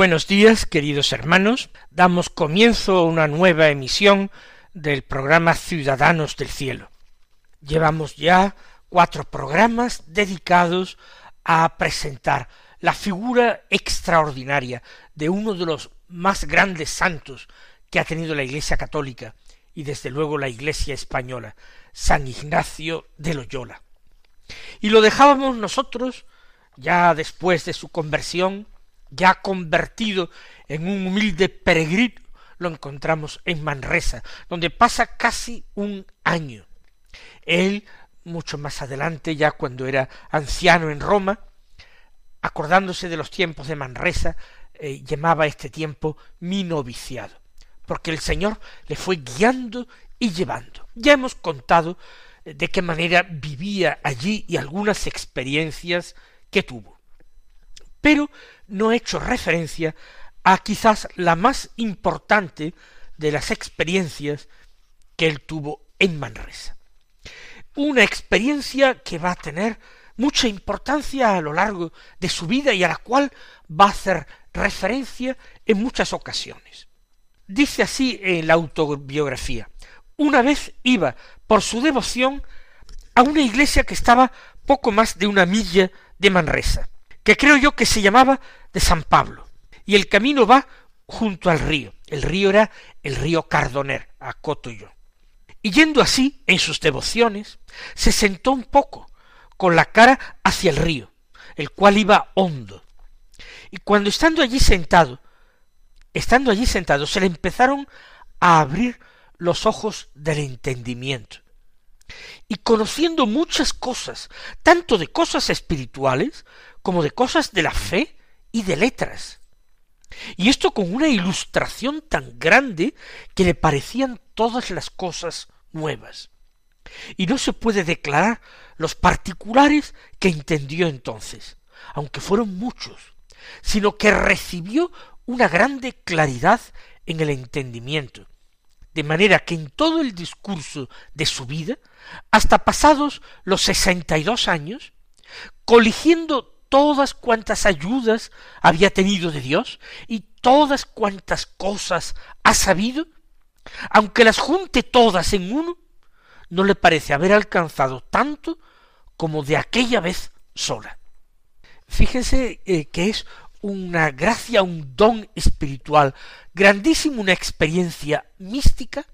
Buenos días, queridos hermanos. Damos comienzo a una nueva emisión del programa Ciudadanos del Cielo. Llevamos ya cuatro programas dedicados a presentar la figura extraordinaria de uno de los más grandes santos que ha tenido la Iglesia católica y desde luego la Iglesia española, San Ignacio de Loyola. Y lo dejábamos nosotros, ya después de su conversión, ya convertido en un humilde peregrino, lo encontramos en Manresa, donde pasa casi un año. Él, mucho más adelante, ya cuando era anciano en Roma, acordándose de los tiempos de Manresa, eh, llamaba este tiempo mi noviciado, porque el Señor le fue guiando y llevando. Ya hemos contado eh, de qué manera vivía allí y algunas experiencias que tuvo. Pero no he hecho referencia a quizás la más importante de las experiencias que él tuvo en Manresa. Una experiencia que va a tener mucha importancia a lo largo de su vida y a la cual va a hacer referencia en muchas ocasiones. Dice así en la autobiografía, una vez iba por su devoción a una iglesia que estaba poco más de una milla de Manresa, que creo yo que se llamaba de San Pablo, y el camino va junto al río. El río era el río Cardoner, a Cotoyo. Y yendo así, en sus devociones, se sentó un poco, con la cara hacia el río, el cual iba hondo. Y cuando estando allí sentado, estando allí sentado, se le empezaron a abrir los ojos del entendimiento. Y conociendo muchas cosas, tanto de cosas espirituales como de cosas de la fe y de letras. Y esto con una ilustración tan grande que le parecían todas las cosas nuevas. Y no se puede declarar los particulares que entendió entonces, aunque fueron muchos, sino que recibió una grande claridad en el entendimiento, de manera que en todo el discurso de su vida, hasta pasados los sesenta y dos años, coligiendo todas cuantas ayudas había tenido de Dios y todas cuantas cosas ha sabido, aunque las junte todas en uno, no le parece haber alcanzado tanto como de aquella vez sola. Fíjense eh, que es una gracia, un don espiritual grandísimo, una experiencia mística,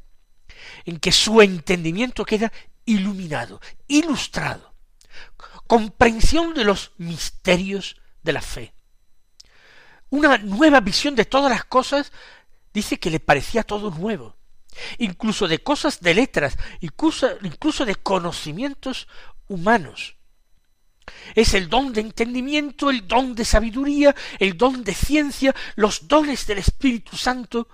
en que su entendimiento queda iluminado, ilustrado, comprensión de los misterios de la fe. Una nueva visión de todas las cosas, dice que le parecía todo nuevo, incluso de cosas de letras, incluso, incluso de conocimientos humanos. Es el don de entendimiento, el don de sabiduría, el don de ciencia, los dones del Espíritu Santo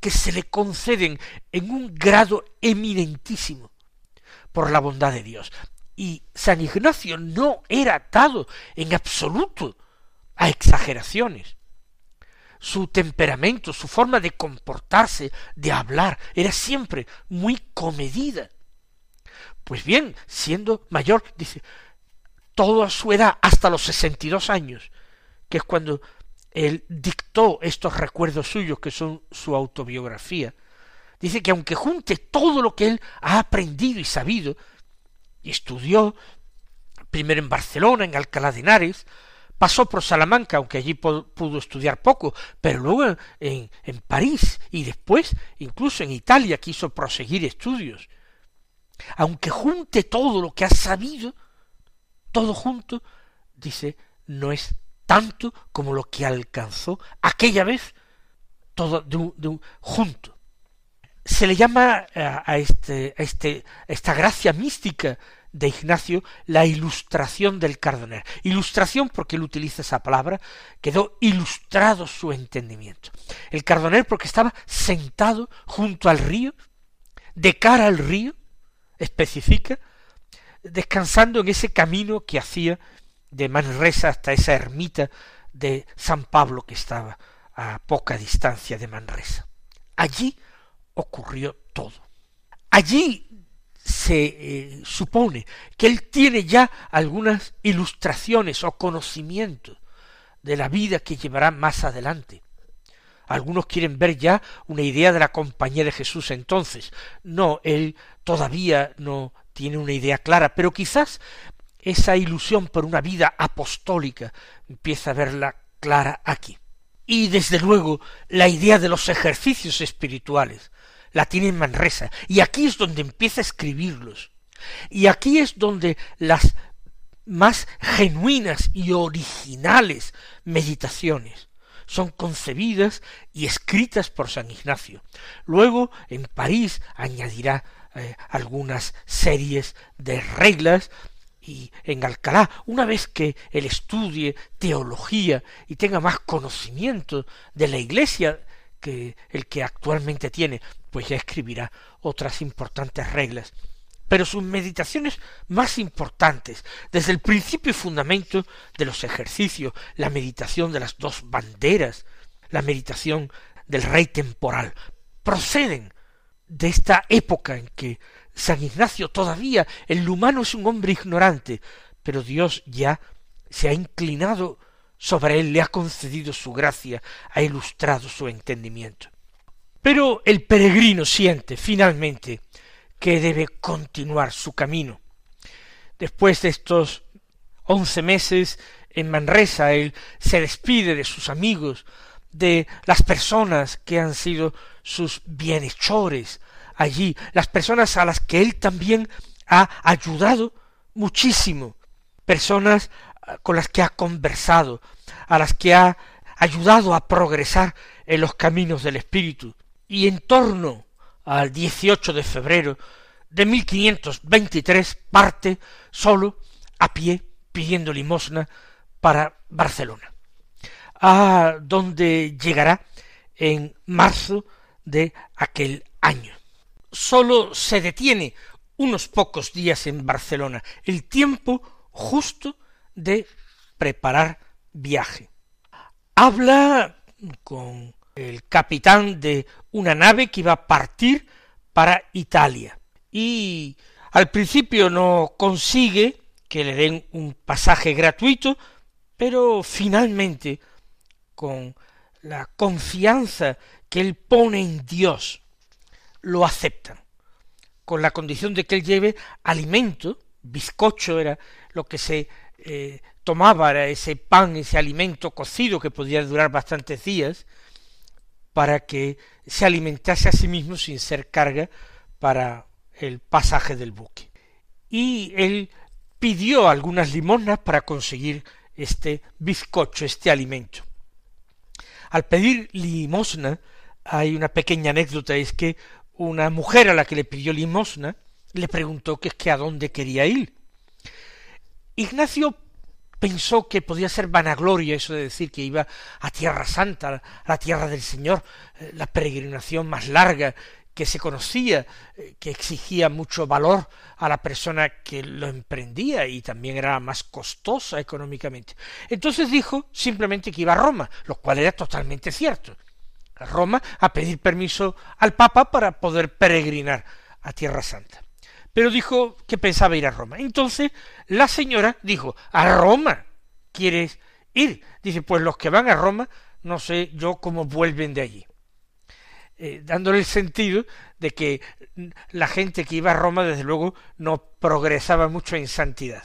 que se le conceden en un grado eminentísimo por la bondad de Dios. Y San Ignacio no era atado en absoluto a exageraciones. Su temperamento, su forma de comportarse, de hablar, era siempre muy comedida. Pues bien, siendo mayor, dice, toda su edad, hasta los sesenta y dos años, que es cuando él dictó estos recuerdos suyos, que son su autobiografía, dice que aunque junte todo lo que él ha aprendido y sabido, y estudió primero en Barcelona, en Alcalá de Henares, pasó por Salamanca, aunque allí pudo estudiar poco, pero luego en, en París y después incluso en Italia quiso proseguir estudios. Aunque junte todo lo que ha sabido, todo junto, dice, no es tanto como lo que alcanzó aquella vez todo un, junto. Se le llama a, este, a este, esta gracia mística de Ignacio la ilustración del cardoner. Ilustración porque él utiliza esa palabra, quedó ilustrado su entendimiento. El cardoner porque estaba sentado junto al río, de cara al río, especifica, descansando en ese camino que hacía de Manresa hasta esa ermita de San Pablo que estaba a poca distancia de Manresa. Allí ocurrió todo. Allí se eh, supone que él tiene ya algunas ilustraciones o conocimientos de la vida que llevará más adelante. Algunos quieren ver ya una idea de la compañía de Jesús entonces. No, él todavía no tiene una idea clara, pero quizás esa ilusión por una vida apostólica empieza a verla clara aquí. Y desde luego la idea de los ejercicios espirituales la tiene en Manresa, y aquí es donde empieza a escribirlos. Y aquí es donde las más genuinas y originales meditaciones son concebidas y escritas por San Ignacio. Luego en París añadirá eh, algunas series de reglas y en Alcalá, una vez que él estudie teología y tenga más conocimiento de la Iglesia que el que actualmente tiene, pues ya escribirá otras importantes reglas. Pero sus meditaciones más importantes, desde el principio y fundamento de los ejercicios, la meditación de las dos banderas, la meditación del rey temporal, proceden de esta época en que San Ignacio todavía, el humano es un hombre ignorante, pero Dios ya se ha inclinado sobre él, le ha concedido su gracia, ha ilustrado su entendimiento. Pero el peregrino siente finalmente que debe continuar su camino. Después de estos once meses en Manresa, él se despide de sus amigos, de las personas que han sido sus bienhechores, allí, las personas a las que él también ha ayudado muchísimo, personas ah, con las que ha conversado, a las que ha ayudado a progresar en los caminos del Espíritu. Y en torno al 18 de febrero de 1523 parte solo a pie pidiendo limosna para Barcelona, a donde llegará en marzo de aquel año sólo se detiene unos pocos días en Barcelona, el tiempo justo de preparar viaje. Habla con el capitán de una nave que iba a partir para Italia y al principio no consigue que le den un pasaje gratuito, pero finalmente con la confianza que él pone en Dios lo aceptan, con la condición de que él lleve alimento, bizcocho era lo que se eh, tomaba, era ese pan, ese alimento cocido que podía durar bastantes días, para que se alimentase a sí mismo sin ser carga para el pasaje del buque. Y él pidió algunas limosnas para conseguir este bizcocho, este alimento. Al pedir limosna, hay una pequeña anécdota, es que una mujer a la que le pidió limosna le preguntó que es que a dónde quería ir. Ignacio pensó que podía ser vanagloria eso de decir que iba a Tierra Santa, a la tierra del Señor, eh, la peregrinación más larga que se conocía, eh, que exigía mucho valor a la persona que lo emprendía y también era más costosa económicamente. Entonces dijo simplemente que iba a Roma, lo cual era totalmente cierto. Roma a pedir permiso al Papa para poder peregrinar a Tierra Santa. Pero dijo que pensaba ir a Roma. Entonces la señora dijo, ¿a Roma quieres ir? Dice, pues los que van a Roma, no sé yo cómo vuelven de allí. Eh, dándole el sentido de que la gente que iba a Roma, desde luego, no progresaba mucho en santidad.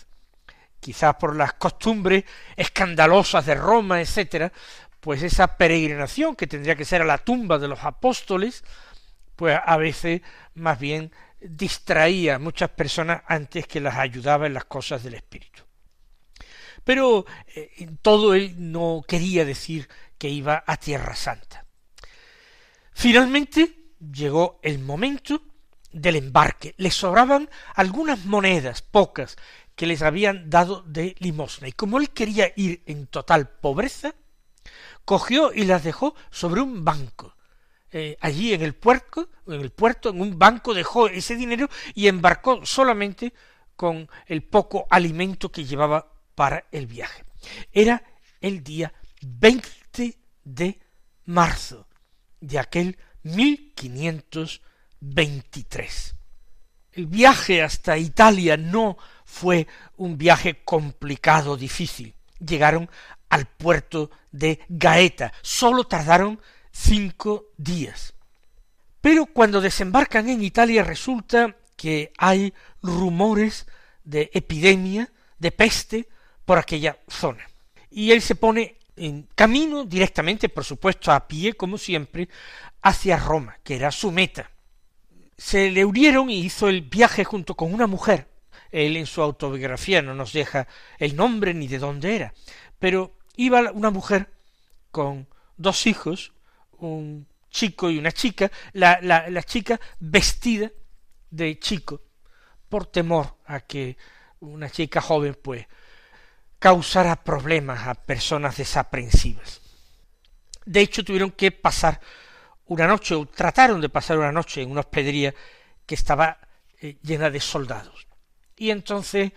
Quizás por las costumbres escandalosas de Roma, etcétera, pues esa peregrinación que tendría que ser a la tumba de los apóstoles, pues a veces más bien distraía a muchas personas antes que las ayudaba en las cosas del Espíritu. pero eh, todo él no quería decir que iba a Tierra Santa. Finalmente llegó el momento del embarque. Le sobraban algunas monedas, pocas, que les habían dado de limosna. Y como él quería ir en total pobreza, cogió y las dejó sobre un banco. Eh, allí en el puerto, en el puerto, en un banco dejó ese dinero y embarcó solamente con el poco alimento que llevaba para el viaje. Era el día 20 de marzo de aquel 1523. El viaje hasta Italia no fue un viaje complicado, difícil. Llegaron al puerto de Gaeta. Solo tardaron cinco días. Pero cuando desembarcan en Italia resulta que hay rumores de epidemia, de peste, por aquella zona. Y él se pone en camino directamente, por supuesto, a pie, como siempre, hacia Roma, que era su meta. Se le unieron y hizo el viaje junto con una mujer. Él en su autobiografía no nos deja el nombre ni de dónde era, pero iba una mujer con dos hijos, un chico y una chica, la, la, la chica vestida de chico, por temor a que una chica joven pues causara problemas a personas desaprensivas. De hecho, tuvieron que pasar una noche, o trataron de pasar una noche en una hospedería que estaba eh, llena de soldados. Y entonces,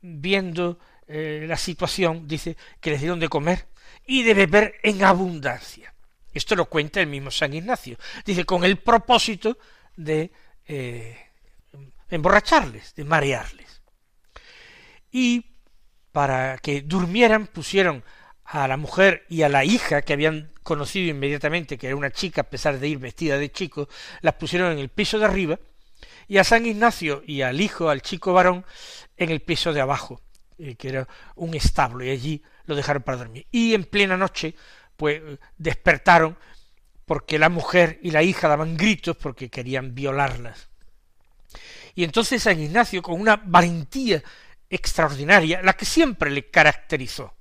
viendo eh, la situación, dice que les dieron de comer y de beber en abundancia. Esto lo cuenta el mismo San Ignacio. Dice, con el propósito de eh, emborracharles, de marearles. Y para que durmieran pusieron a la mujer y a la hija que habían conocido inmediatamente que era una chica a pesar de ir vestida de chico, las pusieron en el piso de arriba y a San Ignacio y al hijo, al chico varón, en el piso de abajo, eh, que era un establo, y allí lo dejaron para dormir. Y en plena noche, pues despertaron porque la mujer y la hija daban gritos porque querían violarlas. Y entonces San Ignacio, con una valentía extraordinaria, la que siempre le caracterizó.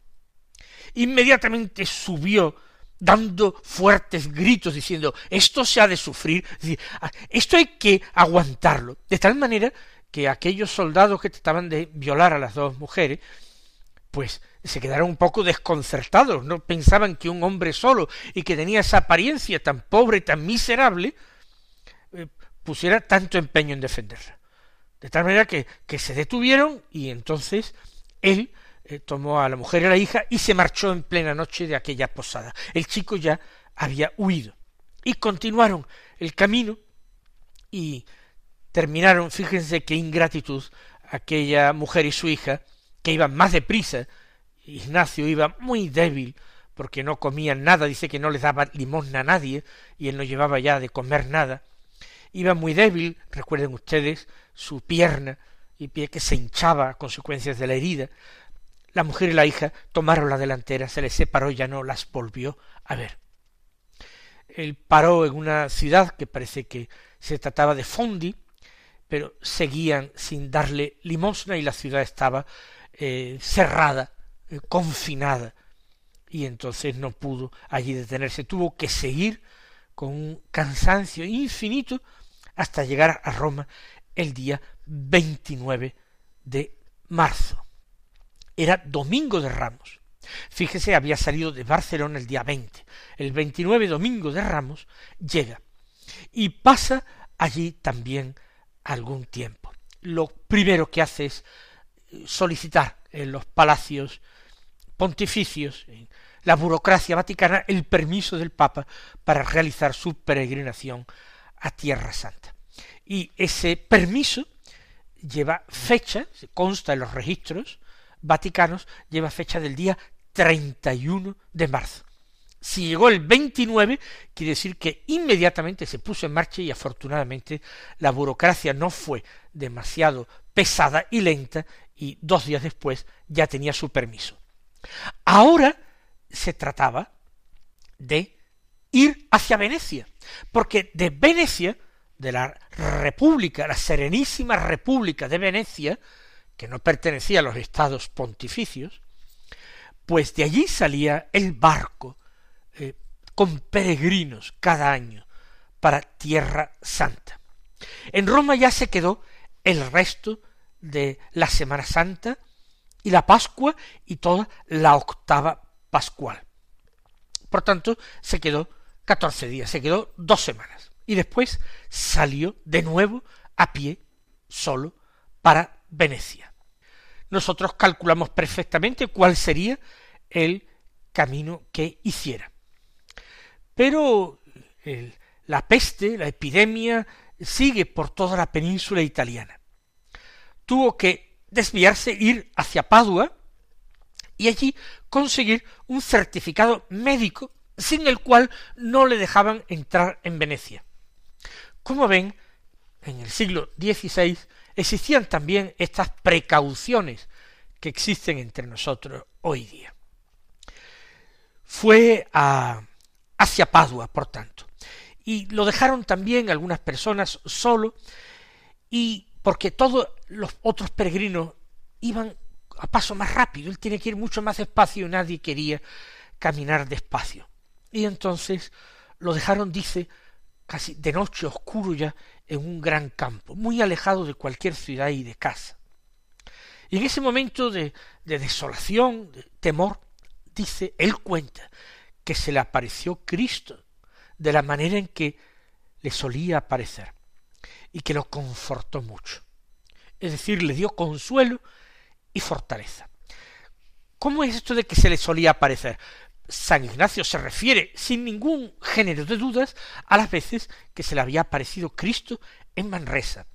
Inmediatamente subió dando fuertes gritos diciendo esto se ha de sufrir, ah, esto hay que aguantarlo, de tal manera que aquellos soldados que trataban de violar a las dos mujeres, pues se quedaron un poco desconcertados, no pensaban que un hombre solo y que tenía esa apariencia tan pobre, tan miserable, eh, pusiera tanto empeño en defenderla. De tal manera que, que se detuvieron y entonces él eh, tomó a la mujer y a la hija y se marchó en plena noche de aquella posada. El chico ya había huido. Y continuaron el camino y terminaron, fíjense qué ingratitud, aquella mujer y su hija, que iban más deprisa. Ignacio iba muy débil, porque no comían nada, dice que no les daba limosna a nadie, y él no llevaba ya de comer nada. Iba muy débil, recuerden ustedes, su pierna y pie que se hinchaba a consecuencias de la herida. La mujer y la hija tomaron la delantera, se les separó y ya no las volvió a ver. Él paró en una ciudad que parece que se trataba de Fondi, pero seguían sin darle limosna y la ciudad estaba eh, cerrada, eh, confinada, y entonces no pudo allí detenerse, tuvo que seguir con un cansancio infinito hasta llegar a Roma el día 29 de marzo. Era domingo de Ramos. Fíjese, había salido de Barcelona el día 20. El 29 domingo de Ramos llega y pasa allí también algún tiempo. Lo primero que hace es solicitar en los palacios pontificios, en la burocracia vaticana, el permiso del Papa para realizar su peregrinación a Tierra Santa. Y ese permiso lleva fecha, consta en los registros vaticanos, lleva fecha del día 31 de marzo. Si llegó el 29, quiere decir que inmediatamente se puso en marcha y afortunadamente la burocracia no fue demasiado pesada y lenta y dos días después ya tenía su permiso. Ahora se trataba de ir hacia Venecia, porque de Venecia de la República, la Serenísima República de Venecia, que no pertenecía a los estados pontificios, pues de allí salía el barco eh, con peregrinos cada año para Tierra Santa. En Roma ya se quedó el resto de la Semana Santa y la Pascua y toda la octava pascual. Por tanto, se quedó catorce días, se quedó dos semanas. Y después salió de nuevo a pie, solo, para Venecia. Nosotros calculamos perfectamente cuál sería el camino que hiciera. Pero la peste, la epidemia, sigue por toda la península italiana. Tuvo que desviarse, ir hacia Padua y allí conseguir un certificado médico sin el cual no le dejaban entrar en Venecia. Como ven, en el siglo XVI existían también estas precauciones que existen entre nosotros hoy día. Fue a, hacia Padua, por tanto, y lo dejaron también algunas personas solo, y porque todos los otros peregrinos iban a paso más rápido, él tiene que ir mucho más despacio y nadie quería caminar despacio. Y entonces lo dejaron, dice, casi de noche oscuro ya, en un gran campo, muy alejado de cualquier ciudad y de casa. Y en ese momento de, de desolación, de temor, dice, él cuenta que se le apareció Cristo de la manera en que le solía aparecer y que lo confortó mucho. Es decir, le dio consuelo y fortaleza. ¿Cómo es esto de que se le solía aparecer? San Ignacio se refiere sin ningún género de dudas a las veces que se le había aparecido Cristo en Manresa.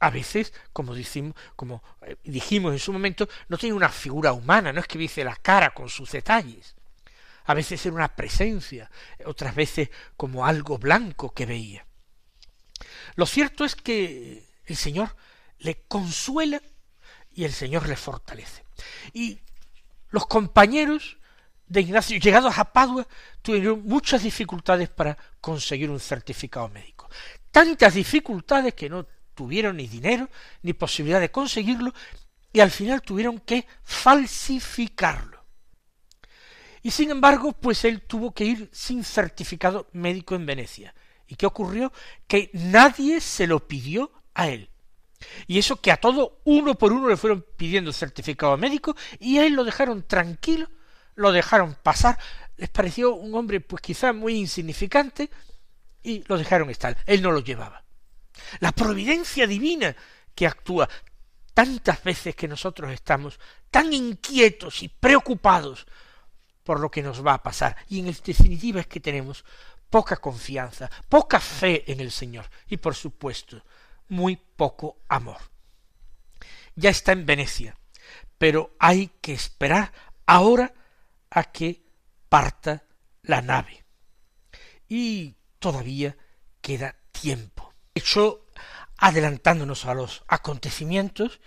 A veces, como dijimos, como eh, dijimos en su momento, no tiene una figura humana, no es que dice la cara con sus detalles. A veces era una presencia, otras veces como algo blanco que veía. Lo cierto es que el Señor le consuela y el Señor le fortalece. Y los compañeros de Ignacio, llegados a Padua, tuvieron muchas dificultades para conseguir un certificado médico. Tantas dificultades que no tuvieron ni dinero ni posibilidad de conseguirlo y al final tuvieron que falsificarlo. Y sin embargo, pues él tuvo que ir sin certificado médico en Venecia. ¿Y qué ocurrió? Que nadie se lo pidió a él. Y eso que a todo uno por uno le fueron pidiendo certificado médico y a él lo dejaron tranquilo, lo dejaron pasar, les pareció un hombre pues quizá muy insignificante y lo dejaron estar. Él no lo llevaba. La providencia divina que actúa tantas veces que nosotros estamos tan inquietos y preocupados por lo que nos va a pasar. Y en definitiva es que tenemos poca confianza, poca fe en el Señor y por supuesto muy poco amor. Ya está en Venecia, pero hay que esperar ahora a que parta la nave. Y todavía queda tiempo. De hecho, adelantándonos a los acontecimientos,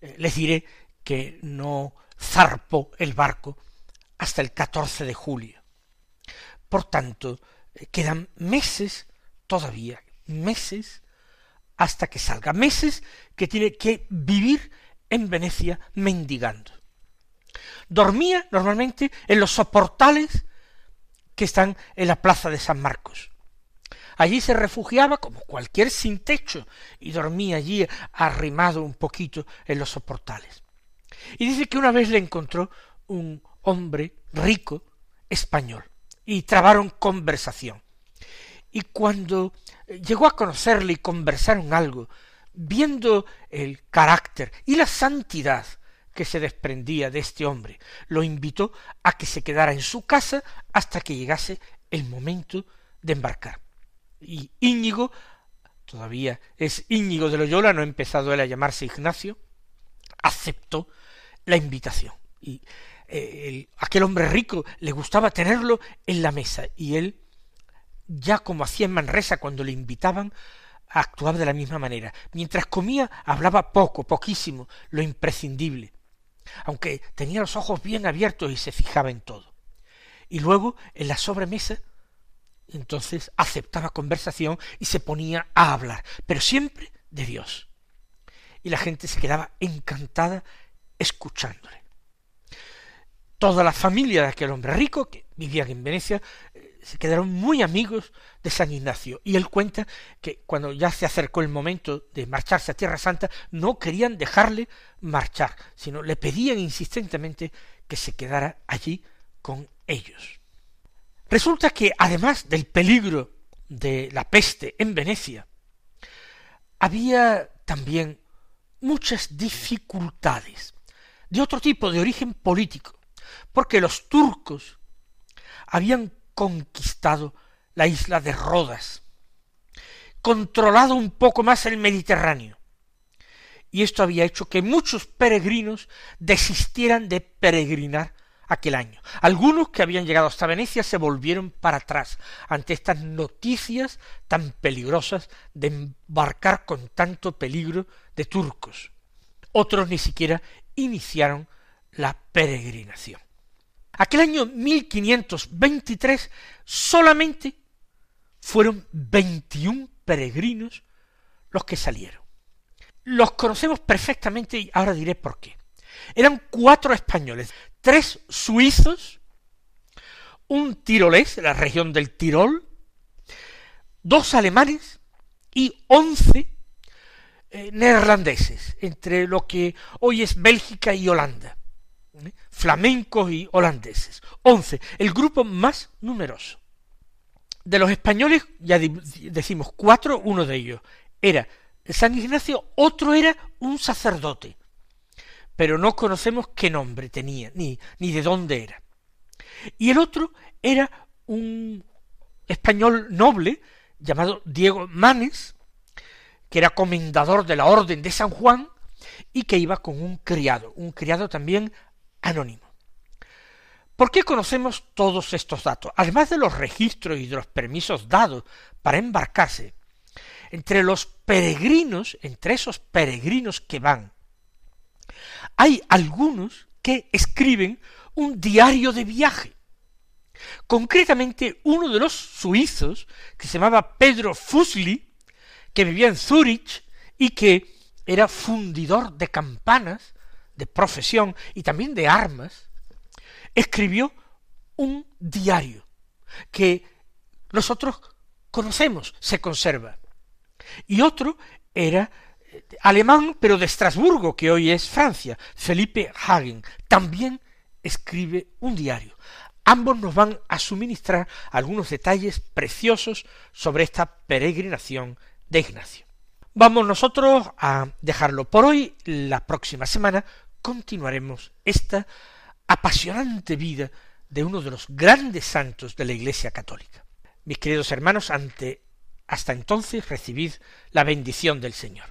eh, les diré que no zarpó el barco hasta el 14 de julio. Por tanto, eh, quedan meses todavía, meses hasta que salga. Meses que tiene que vivir en Venecia mendigando. Dormía normalmente en los soportales que están en la plaza de San Marcos. Allí se refugiaba como cualquier sin techo y dormía allí arrimado un poquito en los soportales. Y dice que una vez le encontró un hombre rico español y trabaron conversación. Y cuando llegó a conocerle y conversaron algo, viendo el carácter y la santidad que se desprendía de este hombre, lo invitó a que se quedara en su casa hasta que llegase el momento de embarcar. Y Íñigo, todavía es Íñigo de Loyola, no ha empezado él a llamarse Ignacio, aceptó la invitación. Y eh, aquel hombre rico le gustaba tenerlo en la mesa y él ya como hacía en Manresa cuando le invitaban, actuaba de la misma manera. Mientras comía, hablaba poco, poquísimo, lo imprescindible, aunque tenía los ojos bien abiertos y se fijaba en todo. Y luego, en la sobremesa, entonces aceptaba conversación y se ponía a hablar, pero siempre de Dios. Y la gente se quedaba encantada escuchándole. toda la familia de aquel hombre rico que vivía en Venecia eh, se quedaron muy amigos de San Ignacio. Y él cuenta que cuando ya se acercó el momento de marcharse a Tierra Santa, no querían dejarle marchar, sino le pedían insistentemente que se quedara allí con ellos. Resulta que además del peligro de la peste en Venecia, había también muchas dificultades de otro tipo, de origen político, porque los turcos habían conquistado la isla de Rodas, controlado un poco más el Mediterráneo, y esto había hecho que muchos peregrinos desistieran de peregrinar aquel año. Algunos que habían llegado hasta Venecia se volvieron para atrás ante estas noticias tan peligrosas de embarcar con tanto peligro de turcos. Otros ni siquiera iniciaron la peregrinación. Aquel año 1523 solamente fueron 21 peregrinos los que salieron. Los conocemos perfectamente y ahora diré por qué. Eran cuatro españoles, tres suizos, un tirolés la región del Tirol, dos alemanes y once eh, neerlandeses, entre lo que hoy es Bélgica y Holanda. Flamencos y holandeses. Once, el grupo más numeroso. De los españoles, ya decimos cuatro, uno de ellos era San Ignacio, otro era un sacerdote, pero no conocemos qué nombre tenía, ni, ni de dónde era. Y el otro era un español noble llamado Diego Manes, que era comendador de la Orden de San Juan y que iba con un criado, un criado también anónimo. ¿Por qué conocemos todos estos datos? Además de los registros y de los permisos dados para embarcarse, entre los peregrinos, entre esos peregrinos que van, hay algunos que escriben un diario de viaje. Concretamente, uno de los suizos, que se llamaba Pedro Fusli, que vivía en Zúrich y que era fundidor de campanas, de profesión y también de armas, escribió un diario que nosotros conocemos, se conserva. Y otro era eh, alemán, pero de Estrasburgo, que hoy es Francia, Felipe Hagen, también escribe un diario. Ambos nos van a suministrar algunos detalles preciosos sobre esta peregrinación de Ignacio. Vamos nosotros a dejarlo por hoy. La próxima semana continuaremos esta apasionante vida de uno de los grandes santos de la Iglesia católica. Mis queridos hermanos, ante hasta entonces recibid la bendición del Señor.